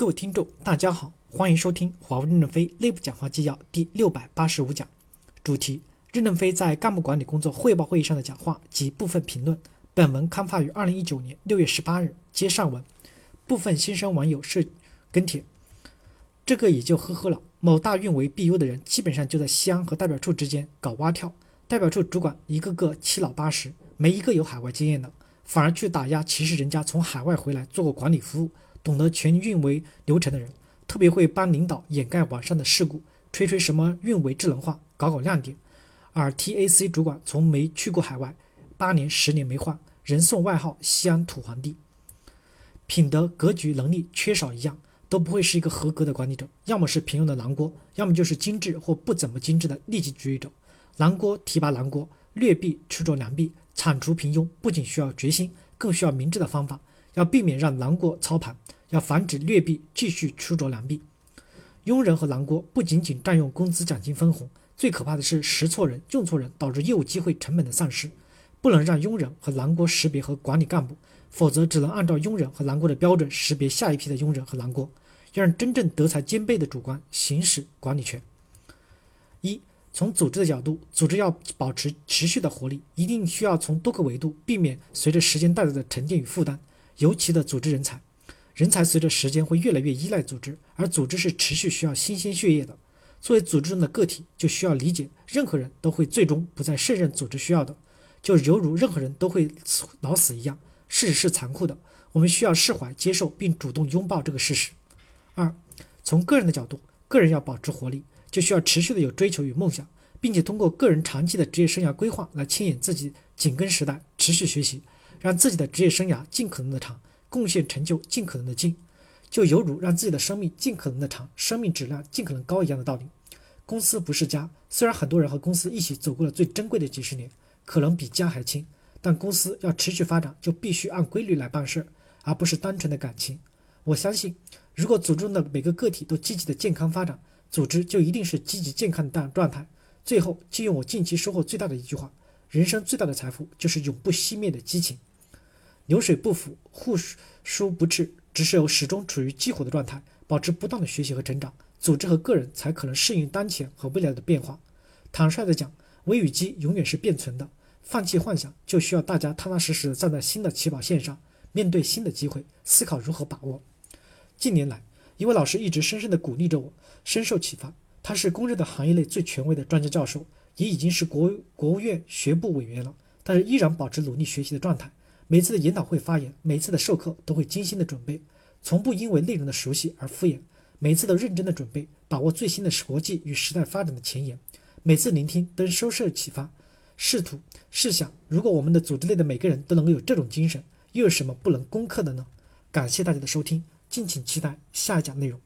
各位听众，大家好，欢迎收听华为任正非内部讲话纪要第六百八十五讲，主题：任正非在干部管理工作汇报会议上的讲话及部分评论。本文刊发于二零一九年六月十八日。接上文，部分新生网友是跟帖，这个也就呵呵了。某大运维 BU 的人基本上就在西安和代表处之间搞蛙跳，代表处主管一个个七老八十，没一个有海外经验的，反而去打压歧视人家从海外回来做过管理服务。懂得全运维流程的人，特别会帮领导掩盖网上的事故，吹吹什么运维智能化，搞搞亮点。而 TAC 主管从没去过海外，八年十年没换，人送外号“西安土皇帝”。品德、格局、能力缺少一样，都不会是一个合格的管理者。要么是平庸的狼锅，要么就是精致或不怎么精致的利己主义者。狼锅提拔狼锅，劣币驱逐良币，铲除平庸，不仅需要决心，更需要明智的方法。要避免让狼锅操盘，要防止劣币继续出着良币。庸人和狼锅不仅仅占用工资、奖金、分红，最可怕的是识错人、用错人，导致业务机会成本的丧失。不能让庸人和狼锅识别和管理干部，否则只能按照庸人和狼锅的标准识别下一批的庸人和狼锅。要让真正德才兼备的主官行使管理权。一，从组织的角度，组织要保持持续的活力，一定需要从多个维度避免随着时间带来的沉淀与负担。尤其的组织人才，人才随着时间会越来越依赖组织，而组织是持续需要新鲜血液的。作为组织中的个体，就需要理解，任何人都会最终不再胜任组织需要的，就犹如任何人都会老死一样。事实是残酷的，我们需要释怀、接受并主动拥抱这个事实。二，从个人的角度，个人要保持活力，就需要持续的有追求与梦想，并且通过个人长期的职业生涯规划来牵引自己紧跟时代，持续学习。让自己的职业生涯尽可能的长，贡献成就尽可能的近，就犹如让自己的生命尽可能的长，生命质量尽可能高一样的道理。公司不是家，虽然很多人和公司一起走过了最珍贵的几十年，可能比家还亲，但公司要持续发展，就必须按规律来办事，而不是单纯的感情。我相信，如果组织中的每个个体都积极的健康发展，组织就一定是积极健康的状态。最后，借用我近期收获最大的一句话：人生最大的财富就是永不熄灭的激情。流水不腐，户枢不滞，只是有始终处于激活的状态，保持不断的学习和成长，组织和个人才可能适应当前和未来的变化。坦率的讲，微与机永远是变存的，放弃幻想，就需要大家踏踏实实的站在新的起跑线上，面对新的机会，思考如何把握。近年来，一位老师一直深深的鼓励着我，深受启发。他是公认的行业内最权威的专家教授，也已经是国国务院学部委员了，但是依然保持努力学习的状态。每次的研讨会发言，每次的授课都会精心的准备，从不因为内容的熟悉而敷衍。每次都认真的准备，把握最新的国际与时代发展的前沿。每次聆听都收受启发。试图试想，如果我们的组织内的每个人都能够有这种精神，又有什么不能攻克的呢？感谢大家的收听，敬请期待下一讲内容。